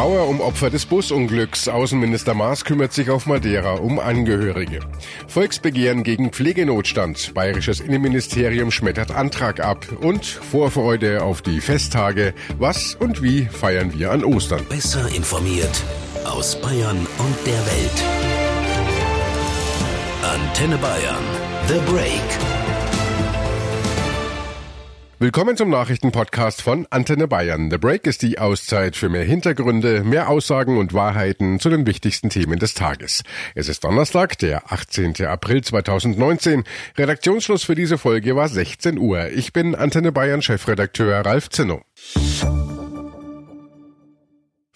Trauer um Opfer des Busunglücks. Außenminister Maas kümmert sich auf Madeira um Angehörige. Volksbegehren gegen Pflegenotstand. Bayerisches Innenministerium schmettert Antrag ab. Und Vorfreude auf die Festtage. Was und wie feiern wir an Ostern? Besser informiert aus Bayern und der Welt. Antenne Bayern. The Break. Willkommen zum Nachrichtenpodcast von Antenne Bayern. The Break ist die Auszeit für mehr Hintergründe, mehr Aussagen und Wahrheiten zu den wichtigsten Themen des Tages. Es ist Donnerstag, der 18. April 2019. Redaktionsschluss für diese Folge war 16 Uhr. Ich bin Antenne Bayern Chefredakteur Ralf Zinno.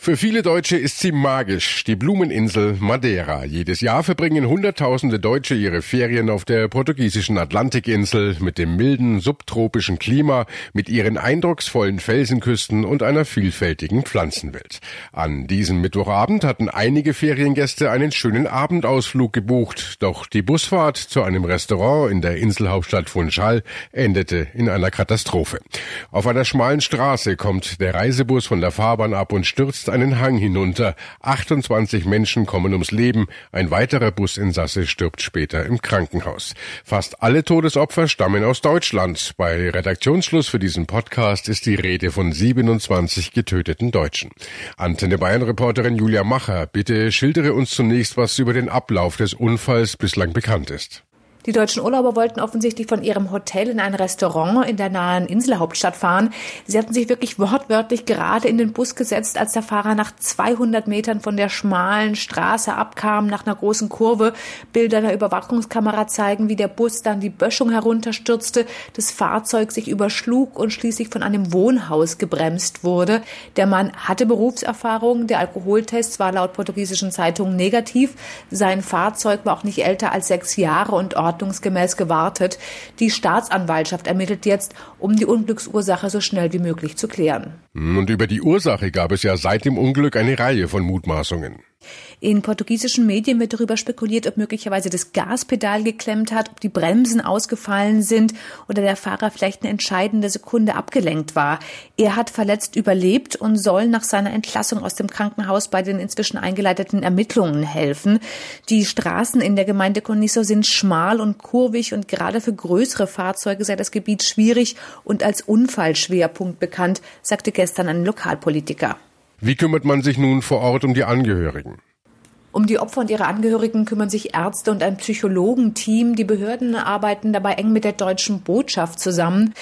Für viele Deutsche ist sie magisch, die Blumeninsel Madeira. Jedes Jahr verbringen Hunderttausende Deutsche ihre Ferien auf der portugiesischen Atlantikinsel mit dem milden subtropischen Klima, mit ihren eindrucksvollen Felsenküsten und einer vielfältigen Pflanzenwelt. An diesem Mittwochabend hatten einige Feriengäste einen schönen Abendausflug gebucht, doch die Busfahrt zu einem Restaurant in der Inselhauptstadt Funchal endete in einer Katastrophe. Auf einer schmalen Straße kommt der Reisebus von der Fahrbahn ab und stürzt einen Hang hinunter. 28 Menschen kommen ums Leben. Ein weiterer Businsasse stirbt später im Krankenhaus. Fast alle Todesopfer stammen aus Deutschland. Bei Redaktionsschluss für diesen Podcast ist die Rede von 27 getöteten Deutschen. Antenne Bayern Reporterin Julia Macher, bitte schildere uns zunächst, was über den Ablauf des Unfalls bislang bekannt ist. Die deutschen Urlauber wollten offensichtlich von ihrem Hotel in ein Restaurant in der nahen Inselhauptstadt fahren. Sie hatten sich wirklich wortwörtlich gerade in den Bus gesetzt, als der Fahrer nach 200 Metern von der schmalen Straße abkam, nach einer großen Kurve. Bilder der Überwachungskamera zeigen, wie der Bus dann die Böschung herunterstürzte, das Fahrzeug sich überschlug und schließlich von einem Wohnhaus gebremst wurde. Der Mann hatte Berufserfahrung. Der Alkoholtest war laut portugiesischen Zeitungen negativ. Sein Fahrzeug war auch nicht älter als sechs Jahre und ordnungsgemäß gewartet. Die Staatsanwaltschaft ermittelt jetzt, um die Unglücksursache so schnell wie möglich zu klären. Und über die Ursache gab es ja seit dem Unglück eine Reihe von Mutmaßungen. In portugiesischen Medien wird darüber spekuliert, ob möglicherweise das Gaspedal geklemmt hat, ob die Bremsen ausgefallen sind oder der Fahrer vielleicht eine entscheidende Sekunde abgelenkt war. Er hat verletzt überlebt und soll nach seiner Entlassung aus dem Krankenhaus bei den inzwischen eingeleiteten Ermittlungen helfen. Die Straßen in der Gemeinde Coniso sind schmal und kurvig und gerade für größere Fahrzeuge sei das Gebiet schwierig und als Unfallschwerpunkt bekannt, sagte gestern ein Lokalpolitiker. Wie kümmert man sich nun vor Ort um die Angehörigen? Um die Opfer und ihre Angehörigen kümmern sich Ärzte und ein Psychologenteam. Die Behörden arbeiten dabei eng mit der deutschen Botschaft zusammen.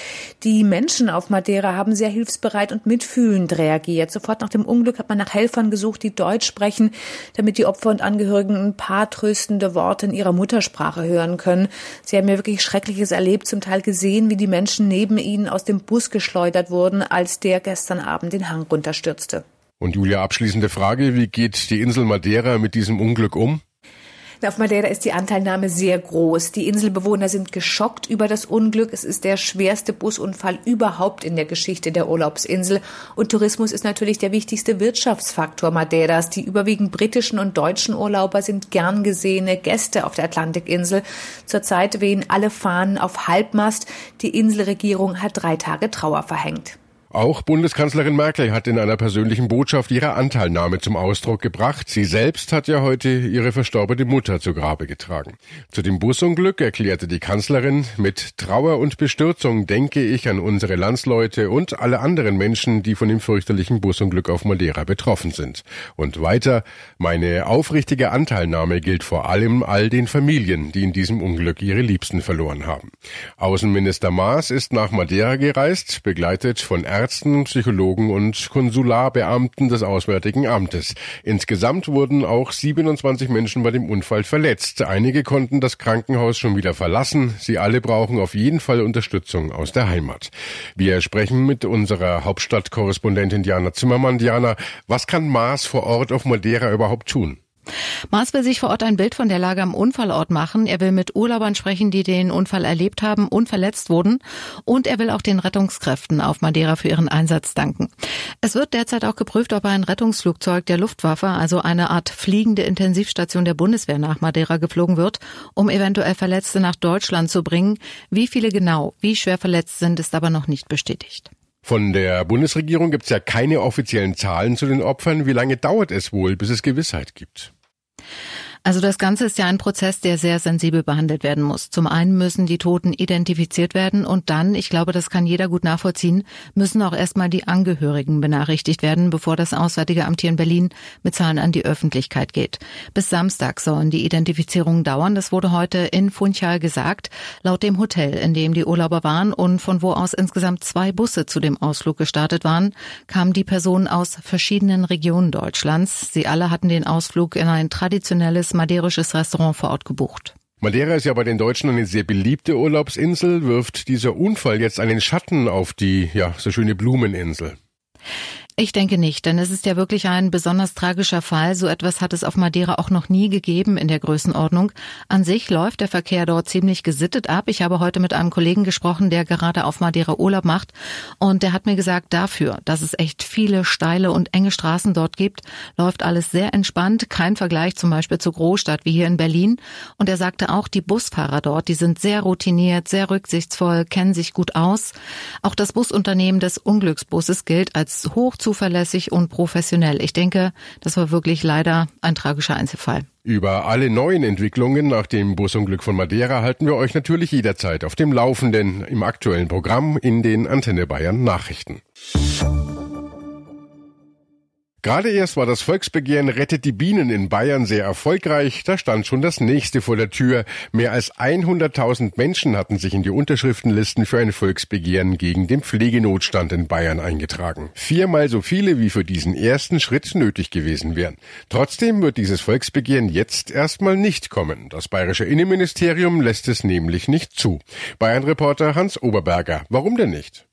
Die Menschen auf Madeira haben sehr hilfsbereit und mitfühlend reagiert. Sofort nach dem Unglück hat man nach Helfern gesucht, die Deutsch sprechen, damit die Opfer und Angehörigen ein paar tröstende Worte in ihrer Muttersprache hören können. Sie haben ja wirklich Schreckliches erlebt, zum Teil gesehen, wie die Menschen neben ihnen aus dem Bus geschleudert wurden, als der gestern Abend den Hang runterstürzte. Und Julia, abschließende Frage, wie geht die Insel Madeira mit diesem Unglück um? Auf Madeira ist die Anteilnahme sehr groß. Die Inselbewohner sind geschockt über das Unglück. Es ist der schwerste Busunfall überhaupt in der Geschichte der Urlaubsinsel. Und Tourismus ist natürlich der wichtigste Wirtschaftsfaktor Madeiras. Die überwiegend britischen und deutschen Urlauber sind gern gesehene Gäste auf der Atlantikinsel. Zurzeit wehen alle Fahnen auf Halbmast. Die Inselregierung hat drei Tage Trauer verhängt. Auch Bundeskanzlerin Merkel hat in einer persönlichen Botschaft ihre Anteilnahme zum Ausdruck gebracht. Sie selbst hat ja heute ihre verstorbene Mutter zu Grabe getragen. Zu dem Busunglück erklärte die Kanzlerin, mit Trauer und Bestürzung denke ich an unsere Landsleute und alle anderen Menschen, die von dem fürchterlichen Busunglück auf Madeira betroffen sind. Und weiter, meine aufrichtige Anteilnahme gilt vor allem all den Familien, die in diesem Unglück ihre Liebsten verloren haben. Außenminister Maas ist nach Madeira gereist, begleitet von Ärzten, Psychologen und Konsularbeamten des Auswärtigen Amtes. Insgesamt wurden auch 27 Menschen bei dem Unfall verletzt. Einige konnten das Krankenhaus schon wieder verlassen. Sie alle brauchen auf jeden Fall Unterstützung aus der Heimat. Wir sprechen mit unserer Hauptstadtkorrespondentin Diana Zimmermann. Diana, was kann Maas vor Ort auf Madeira überhaupt tun? Maas will sich vor Ort ein Bild von der Lage am Unfallort machen. Er will mit Urlaubern sprechen, die den Unfall erlebt haben und verletzt wurden. Und er will auch den Rettungskräften auf Madeira für ihren Einsatz danken. Es wird derzeit auch geprüft, ob ein Rettungsflugzeug der Luftwaffe, also eine Art fliegende Intensivstation der Bundeswehr nach Madeira geflogen wird, um eventuell Verletzte nach Deutschland zu bringen. Wie viele genau, wie schwer verletzt sind, ist aber noch nicht bestätigt. Von der Bundesregierung gibt es ja keine offiziellen Zahlen zu den Opfern. Wie lange dauert es wohl, bis es Gewissheit gibt? Also das Ganze ist ja ein Prozess, der sehr sensibel behandelt werden muss. Zum einen müssen die Toten identifiziert werden und dann, ich glaube, das kann jeder gut nachvollziehen, müssen auch erstmal die Angehörigen benachrichtigt werden, bevor das Auswärtige Amt hier in Berlin mit Zahlen an die Öffentlichkeit geht. Bis Samstag sollen die Identifizierungen dauern. Das wurde heute in Funchal gesagt. Laut dem Hotel, in dem die Urlauber waren und von wo aus insgesamt zwei Busse zu dem Ausflug gestartet waren, kamen die Personen aus verschiedenen Regionen Deutschlands. Sie alle hatten den Ausflug in ein traditionelles madeirisches Restaurant vor Ort gebucht. Madeira ist ja bei den Deutschen eine sehr beliebte Urlaubsinsel. Wirft dieser Unfall jetzt einen Schatten auf die, ja, so schöne Blumeninsel? Ich denke nicht, denn es ist ja wirklich ein besonders tragischer Fall. So etwas hat es auf Madeira auch noch nie gegeben in der Größenordnung. An sich läuft der Verkehr dort ziemlich gesittet ab. Ich habe heute mit einem Kollegen gesprochen, der gerade auf Madeira Urlaub macht und der hat mir gesagt, dafür, dass es echt viele steile und enge Straßen dort gibt, läuft alles sehr entspannt. Kein Vergleich zum Beispiel zur Großstadt wie hier in Berlin. Und er sagte auch, die Busfahrer dort, die sind sehr routiniert, sehr rücksichtsvoll, kennen sich gut aus. Auch das Busunternehmen des Unglücksbusses gilt als hoch zuverlässig und professionell. Ich denke, das war wirklich leider ein tragischer Einzelfall. Über alle neuen Entwicklungen nach dem Busunglück von Madeira halten wir euch natürlich jederzeit auf dem Laufenden im aktuellen Programm in den Antenne Bayern Nachrichten. Gerade erst war das Volksbegehren Rettet die Bienen in Bayern sehr erfolgreich. Da stand schon das nächste vor der Tür. Mehr als 100.000 Menschen hatten sich in die Unterschriftenlisten für ein Volksbegehren gegen den Pflegenotstand in Bayern eingetragen. Viermal so viele wie für diesen ersten Schritt nötig gewesen wären. Trotzdem wird dieses Volksbegehren jetzt erstmal nicht kommen. Das bayerische Innenministerium lässt es nämlich nicht zu. Bayern-Reporter Hans Oberberger. Warum denn nicht?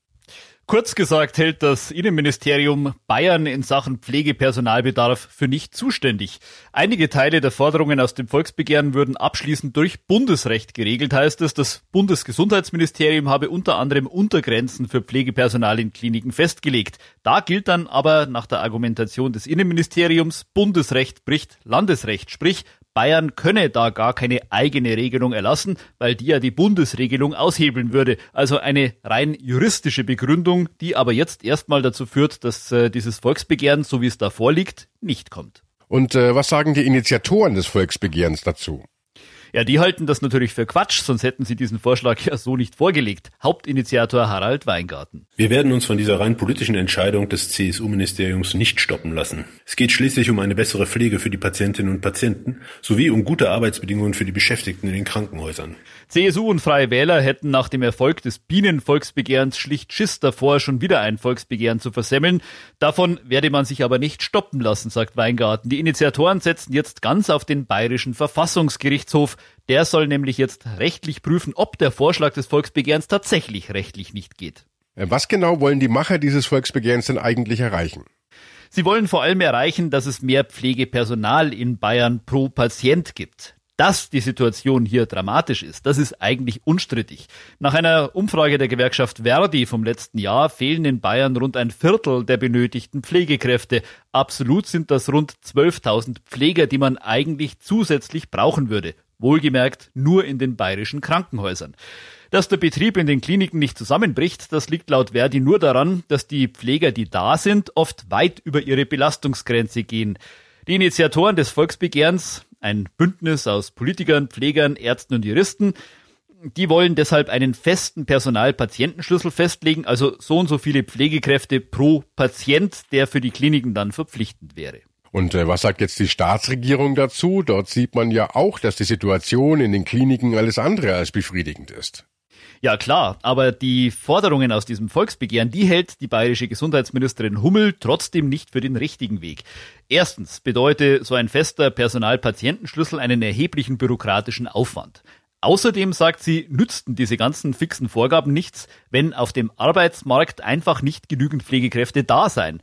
Kurz gesagt hält das Innenministerium Bayern in Sachen Pflegepersonalbedarf für nicht zuständig. Einige Teile der Forderungen aus dem Volksbegehren würden abschließend durch Bundesrecht geregelt, heißt es. Das Bundesgesundheitsministerium habe unter anderem Untergrenzen für Pflegepersonal in Kliniken festgelegt. Da gilt dann aber nach der Argumentation des Innenministeriums, Bundesrecht bricht Landesrecht, sprich Bayern könne da gar keine eigene Regelung erlassen, weil die ja die Bundesregelung aushebeln würde. Also eine rein juristische Begründung, die aber jetzt erstmal dazu führt, dass äh, dieses Volksbegehren, so wie es da vorliegt, nicht kommt. Und äh, was sagen die Initiatoren des Volksbegehrens dazu? Ja, die halten das natürlich für Quatsch, sonst hätten sie diesen Vorschlag ja so nicht vorgelegt. Hauptinitiator Harald Weingarten. Wir werden uns von dieser rein politischen Entscheidung des CSU-Ministeriums nicht stoppen lassen. Es geht schließlich um eine bessere Pflege für die Patientinnen und Patienten sowie um gute Arbeitsbedingungen für die Beschäftigten in den Krankenhäusern. CSU und Freie Wähler hätten nach dem Erfolg des Bienenvolksbegehrens schlicht Schiss davor, schon wieder ein Volksbegehren zu versemmeln. Davon werde man sich aber nicht stoppen lassen, sagt Weingarten. Die Initiatoren setzen jetzt ganz auf den bayerischen Verfassungsgerichtshof. Der soll nämlich jetzt rechtlich prüfen, ob der Vorschlag des Volksbegehrens tatsächlich rechtlich nicht geht. Äh, was genau wollen die Macher dieses Volksbegehrens denn eigentlich erreichen? Sie wollen vor allem erreichen, dass es mehr Pflegepersonal in Bayern pro Patient gibt. Dass die Situation hier dramatisch ist, das ist eigentlich unstrittig. Nach einer Umfrage der Gewerkschaft Verdi vom letzten Jahr fehlen in Bayern rund ein Viertel der benötigten Pflegekräfte. Absolut sind das rund 12.000 Pfleger, die man eigentlich zusätzlich brauchen würde. Wohlgemerkt nur in den bayerischen Krankenhäusern. Dass der Betrieb in den Kliniken nicht zusammenbricht, das liegt laut Verdi nur daran, dass die Pfleger, die da sind, oft weit über ihre Belastungsgrenze gehen. Die Initiatoren des Volksbegehrens, ein Bündnis aus Politikern, Pflegern, Ärzten und Juristen, die wollen deshalb einen festen Personal-Patientenschlüssel festlegen, also so und so viele Pflegekräfte pro Patient, der für die Kliniken dann verpflichtend wäre. Und äh, was sagt jetzt die Staatsregierung dazu? Dort sieht man ja auch, dass die Situation in den Kliniken alles andere als befriedigend ist. Ja klar, aber die Forderungen aus diesem Volksbegehren, die hält die bayerische Gesundheitsministerin Hummel trotzdem nicht für den richtigen Weg. Erstens bedeutet so ein fester Personalpatientenschlüssel einen erheblichen bürokratischen Aufwand. Außerdem sagt sie, nützten diese ganzen fixen Vorgaben nichts, wenn auf dem Arbeitsmarkt einfach nicht genügend Pflegekräfte da seien.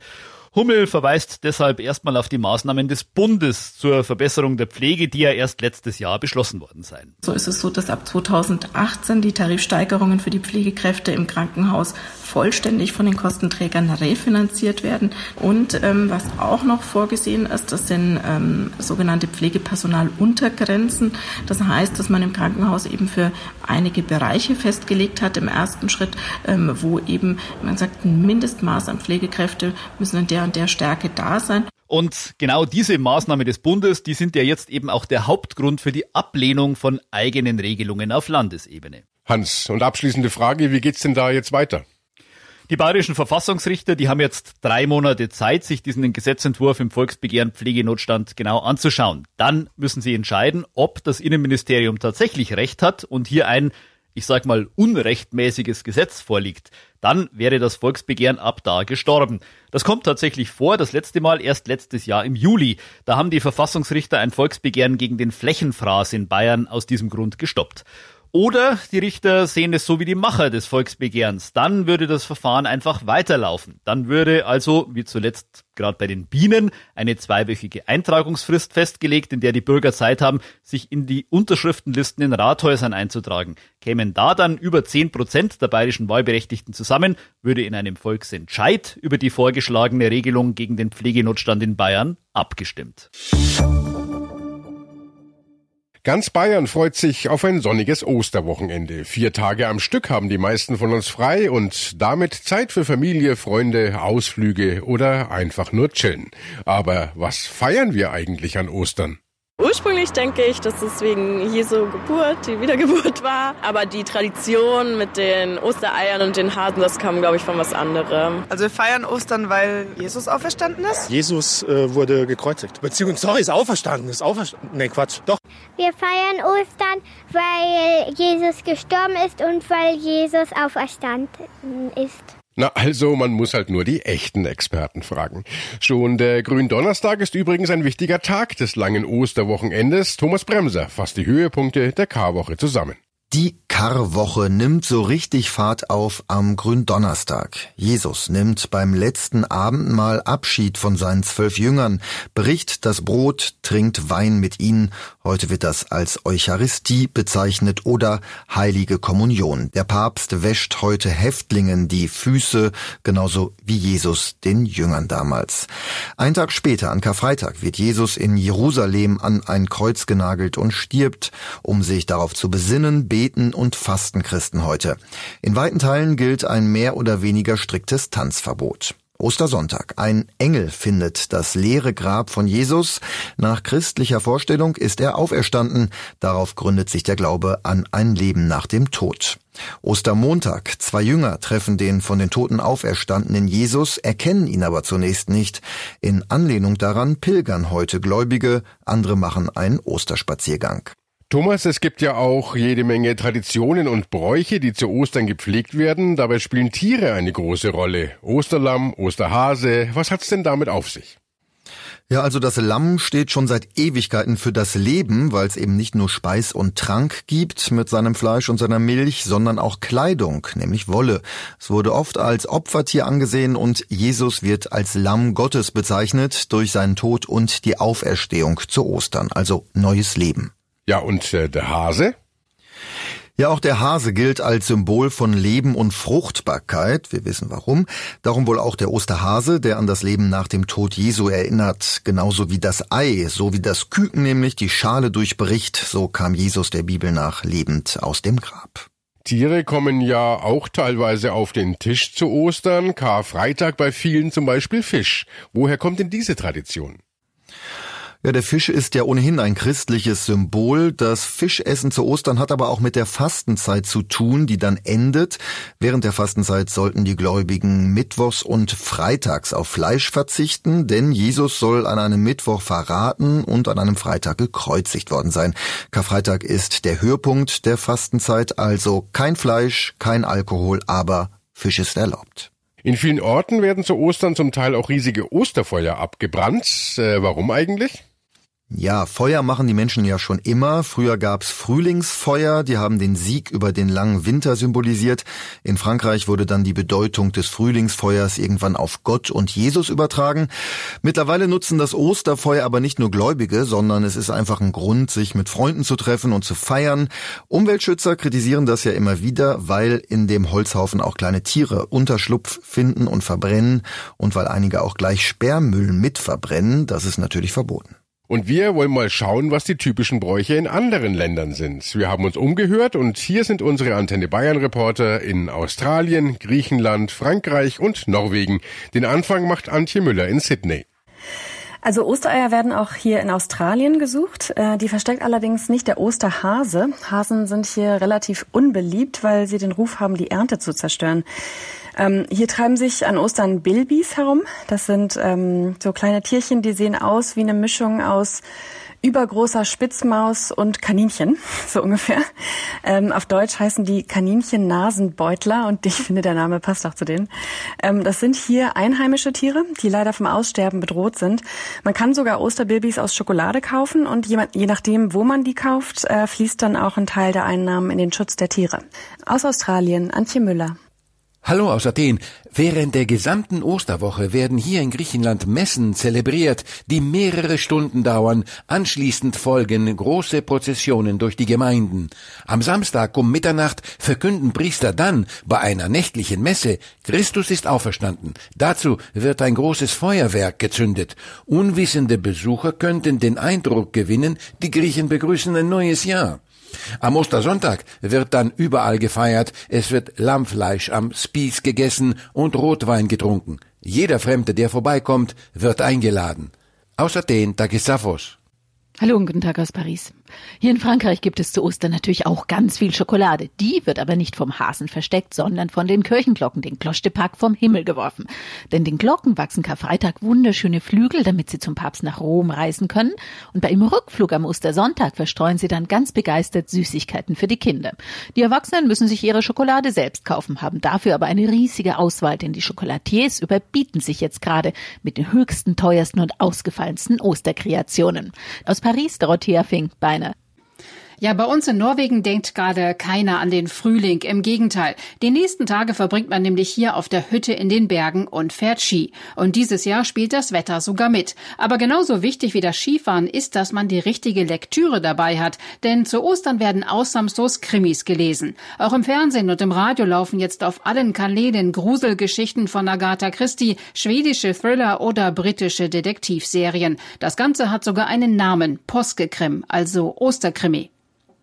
Hummel verweist deshalb erstmal auf die Maßnahmen des Bundes zur Verbesserung der Pflege, die ja erst letztes Jahr beschlossen worden seien. So ist es so, dass ab 2018 die Tarifsteigerungen für die Pflegekräfte im Krankenhaus vollständig von den Kostenträgern refinanziert werden. Und ähm, was auch noch vorgesehen ist, das sind ähm, sogenannte Pflegepersonaluntergrenzen. Das heißt, dass man im Krankenhaus eben für einige Bereiche festgelegt hat im ersten Schritt, ähm, wo eben man sagt, ein Mindestmaß an Pflegekräfte müssen in der und der Stärke da sein. Und genau diese Maßnahme des Bundes, die sind ja jetzt eben auch der Hauptgrund für die Ablehnung von eigenen Regelungen auf Landesebene. Hans, und abschließende Frage, wie geht's denn da jetzt weiter? Die bayerischen Verfassungsrichter, die haben jetzt drei Monate Zeit, sich diesen Gesetzentwurf im Volksbegehren Pflegenotstand genau anzuschauen. Dann müssen sie entscheiden, ob das Innenministerium tatsächlich Recht hat und hier ein ich sag mal, unrechtmäßiges Gesetz vorliegt, dann wäre das Volksbegehren ab da gestorben. Das kommt tatsächlich vor, das letzte Mal erst letztes Jahr im Juli. Da haben die Verfassungsrichter ein Volksbegehren gegen den Flächenfraß in Bayern aus diesem Grund gestoppt. Oder die Richter sehen es so wie die Macher des Volksbegehrens. Dann würde das Verfahren einfach weiterlaufen. Dann würde also, wie zuletzt gerade bei den Bienen, eine zweiwöchige Eintragungsfrist festgelegt, in der die Bürger Zeit haben, sich in die Unterschriftenlisten in Rathäusern einzutragen. Kämen da dann über zehn Prozent der bayerischen Wahlberechtigten zusammen, würde in einem Volksentscheid über die vorgeschlagene Regelung gegen den Pflegenotstand in Bayern abgestimmt. Ganz Bayern freut sich auf ein sonniges Osterwochenende. Vier Tage am Stück haben die meisten von uns frei und damit Zeit für Familie, Freunde, Ausflüge oder einfach nur chillen. Aber was feiern wir eigentlich an Ostern? Ursprünglich denke ich, dass es wegen Jesu Geburt, die Wiedergeburt war. Aber die Tradition mit den Ostereiern und den Hasen, das kam, glaube ich, von was anderem. Also wir feiern Ostern, weil Jesus auferstanden ist. Jesus äh, wurde gekreuzigt. Beziehungsweise, sorry, ist auferstanden. Ist auferstanden. Nee, Quatsch. Doch. Wir feiern Ostern, weil Jesus gestorben ist und weil Jesus auferstanden ist. Na, also man muss halt nur die echten Experten fragen. Schon der Gründonnerstag ist übrigens ein wichtiger Tag des langen Osterwochenendes. Thomas Bremser fasst die Höhepunkte der Karwoche zusammen. Die Karwoche nimmt so richtig Fahrt auf am Gründonnerstag. Jesus nimmt beim letzten Abendmahl Abschied von seinen zwölf Jüngern, bricht das Brot, trinkt Wein mit ihnen. Heute wird das als Eucharistie bezeichnet oder Heilige Kommunion. Der Papst wäscht heute Häftlingen die Füße, genauso wie Jesus den Jüngern damals. Ein Tag später, an Karfreitag, wird Jesus in Jerusalem an ein Kreuz genagelt und stirbt, um sich darauf zu besinnen, beten und fasten Christen heute. In weiten Teilen gilt ein mehr oder weniger striktes Tanzverbot. Ostersonntag. Ein Engel findet das leere Grab von Jesus. Nach christlicher Vorstellung ist er auferstanden. Darauf gründet sich der Glaube an ein Leben nach dem Tod. Ostermontag. Zwei Jünger treffen den von den Toten auferstandenen Jesus, erkennen ihn aber zunächst nicht. In Anlehnung daran pilgern heute Gläubige, andere machen einen Osterspaziergang. Thomas, es gibt ja auch jede Menge Traditionen und Bräuche, die zu Ostern gepflegt werden. Dabei spielen Tiere eine große Rolle. Osterlamm, Osterhase. Was hat's denn damit auf sich? Ja, also das Lamm steht schon seit Ewigkeiten für das Leben, weil es eben nicht nur Speis und Trank gibt mit seinem Fleisch und seiner Milch, sondern auch Kleidung, nämlich Wolle. Es wurde oft als Opfertier angesehen und Jesus wird als Lamm Gottes bezeichnet durch seinen Tod und die Auferstehung zu Ostern, also neues Leben. Ja, und äh, der Hase? Ja, auch der Hase gilt als Symbol von Leben und Fruchtbarkeit. Wir wissen warum. Darum wohl auch der Osterhase, der an das Leben nach dem Tod Jesu erinnert. Genauso wie das Ei, so wie das Küken nämlich die Schale durchbricht. So kam Jesus der Bibel nach lebend aus dem Grab. Tiere kommen ja auch teilweise auf den Tisch zu Ostern. Karfreitag bei vielen zum Beispiel Fisch. Woher kommt denn diese Tradition? Ja, der Fisch ist ja ohnehin ein christliches Symbol. Das Fischessen zu Ostern hat aber auch mit der Fastenzeit zu tun, die dann endet. Während der Fastenzeit sollten die Gläubigen mittwochs und freitags auf Fleisch verzichten, denn Jesus soll an einem Mittwoch verraten und an einem Freitag gekreuzigt worden sein. Karfreitag ist der Höhepunkt der Fastenzeit, also kein Fleisch, kein Alkohol, aber Fisch ist erlaubt. In vielen Orten werden zu Ostern zum Teil auch riesige Osterfeuer abgebrannt. Äh, warum eigentlich? Ja, Feuer machen die Menschen ja schon immer. Früher gab's Frühlingsfeuer, die haben den Sieg über den langen Winter symbolisiert. In Frankreich wurde dann die Bedeutung des Frühlingsfeuers irgendwann auf Gott und Jesus übertragen. Mittlerweile nutzen das Osterfeuer aber nicht nur Gläubige, sondern es ist einfach ein Grund, sich mit Freunden zu treffen und zu feiern. Umweltschützer kritisieren das ja immer wieder, weil in dem Holzhaufen auch kleine Tiere Unterschlupf finden und verbrennen und weil einige auch gleich Sperrmüll mit verbrennen. Das ist natürlich verboten. Und wir wollen mal schauen, was die typischen Bräuche in anderen Ländern sind. Wir haben uns umgehört und hier sind unsere Antenne Bayern Reporter in Australien, Griechenland, Frankreich und Norwegen. Den Anfang macht Antje Müller in Sydney. Also Ostereier werden auch hier in Australien gesucht. Äh, die versteckt allerdings nicht der Osterhase. Hasen sind hier relativ unbeliebt, weil sie den Ruf haben, die Ernte zu zerstören. Ähm, hier treiben sich an Ostern Bilbis herum. Das sind ähm, so kleine Tierchen, die sehen aus wie eine Mischung aus übergroßer Spitzmaus und Kaninchen, so ungefähr. Ähm, auf Deutsch heißen die Kaninchen-Nasenbeutler und ich finde, der Name passt auch zu denen. Ähm, das sind hier einheimische Tiere, die leider vom Aussterben bedroht sind. Man kann sogar Osterbabys aus Schokolade kaufen und je, je nachdem, wo man die kauft, äh, fließt dann auch ein Teil der Einnahmen in den Schutz der Tiere. Aus Australien, Antje Müller. Hallo aus Athen. Während der gesamten Osterwoche werden hier in Griechenland Messen zelebriert, die mehrere Stunden dauern. Anschließend folgen große Prozessionen durch die Gemeinden. Am Samstag um Mitternacht verkünden Priester dann bei einer nächtlichen Messe, Christus ist auferstanden. Dazu wird ein großes Feuerwerk gezündet. Unwissende Besucher könnten den Eindruck gewinnen, die Griechen begrüßen ein neues Jahr. Am Ostersonntag wird dann überall gefeiert, es wird Lammfleisch am Spieß gegessen und Rotwein getrunken. Jeder Fremde, der vorbeikommt, wird eingeladen. Außerdem Tagisafos. Hallo und guten Tag aus Paris. Hier in Frankreich gibt es zu Ostern natürlich auch ganz viel Schokolade. Die wird aber nicht vom Hasen versteckt, sondern von den Kirchenglocken, den Cloche de Pâques, vom Himmel geworfen. Denn den Glocken wachsen Karfreitag wunderschöne Flügel, damit sie zum Papst nach Rom reisen können. Und bei ihrem Rückflug am Ostersonntag verstreuen sie dann ganz begeistert Süßigkeiten für die Kinder. Die Erwachsenen müssen sich ihre Schokolade selbst kaufen, haben dafür aber eine riesige Auswahl, denn die Chocolatiers überbieten sich jetzt gerade mit den höchsten, teuersten und ausgefallensten Osterkreationen. Aus Paris, Dorothea Fink-Beiner. Ja, bei uns in Norwegen denkt gerade keiner an den Frühling. Im Gegenteil. Die nächsten Tage verbringt man nämlich hier auf der Hütte in den Bergen und fährt Ski. Und dieses Jahr spielt das Wetter sogar mit. Aber genauso wichtig wie das Skifahren ist, dass man die richtige Lektüre dabei hat. Denn zu Ostern werden ausnahmslos Krimis gelesen. Auch im Fernsehen und im Radio laufen jetzt auf allen Kanälen Gruselgeschichten von Agatha Christie, schwedische Thriller oder britische Detektivserien. Das Ganze hat sogar einen Namen. Poskekrim, also Osterkrimi.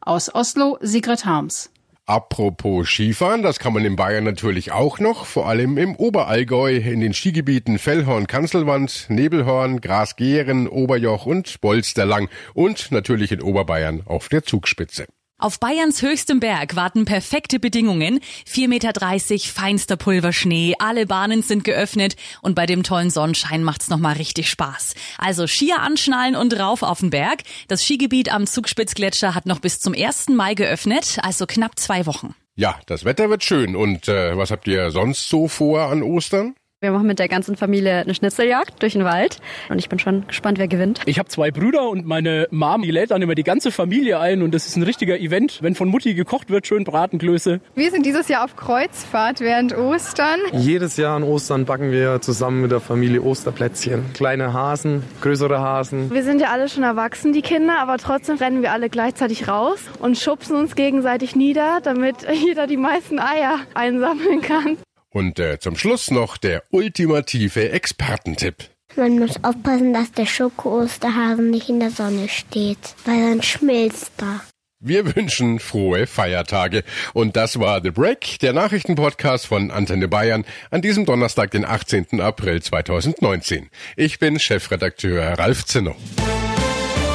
Aus Oslo, Sigrid Harms. Apropos Skifahren, das kann man in Bayern natürlich auch noch, vor allem im Oberallgäu, in den Skigebieten Fellhorn-Kanzelwand, Nebelhorn, Grasgehren, Oberjoch und Bolsterlang und natürlich in Oberbayern auf der Zugspitze. Auf Bayerns höchstem Berg warten perfekte Bedingungen. 4,30 Meter feinster Pulverschnee, alle Bahnen sind geöffnet und bei dem tollen Sonnenschein macht's nochmal richtig Spaß. Also Skier anschnallen und rauf auf den Berg. Das Skigebiet am Zugspitzgletscher hat noch bis zum 1. Mai geöffnet, also knapp zwei Wochen. Ja, das Wetter wird schön. Und äh, was habt ihr sonst so vor an Ostern? Wir machen mit der ganzen Familie eine Schnitzeljagd durch den Wald und ich bin schon gespannt, wer gewinnt. Ich habe zwei Brüder und meine Mom, die lädt dann immer die ganze Familie ein und das ist ein richtiger Event. Wenn von Mutti gekocht wird, schön Bratenklöße. Wir sind dieses Jahr auf Kreuzfahrt während Ostern. Jedes Jahr an Ostern backen wir zusammen mit der Familie Osterplätzchen. Kleine Hasen, größere Hasen. Wir sind ja alle schon erwachsen, die Kinder, aber trotzdem rennen wir alle gleichzeitig raus und schubsen uns gegenseitig nieder, damit jeder die meisten Eier einsammeln kann. Und äh, zum Schluss noch der ultimative Expertentipp. Man muss aufpassen, dass der Schoko-Osterhasen nicht in der Sonne steht, weil dann schmilzt er. Wir wünschen frohe Feiertage. Und das war The Break, der Nachrichtenpodcast von Antenne Bayern an diesem Donnerstag, den 18. April 2019. Ich bin Chefredakteur Ralf Zinno.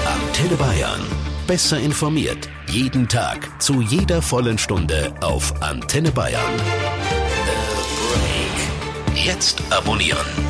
Antenne Bayern. Besser informiert. Jeden Tag. Zu jeder vollen Stunde auf Antenne Bayern. Jetzt abonnieren.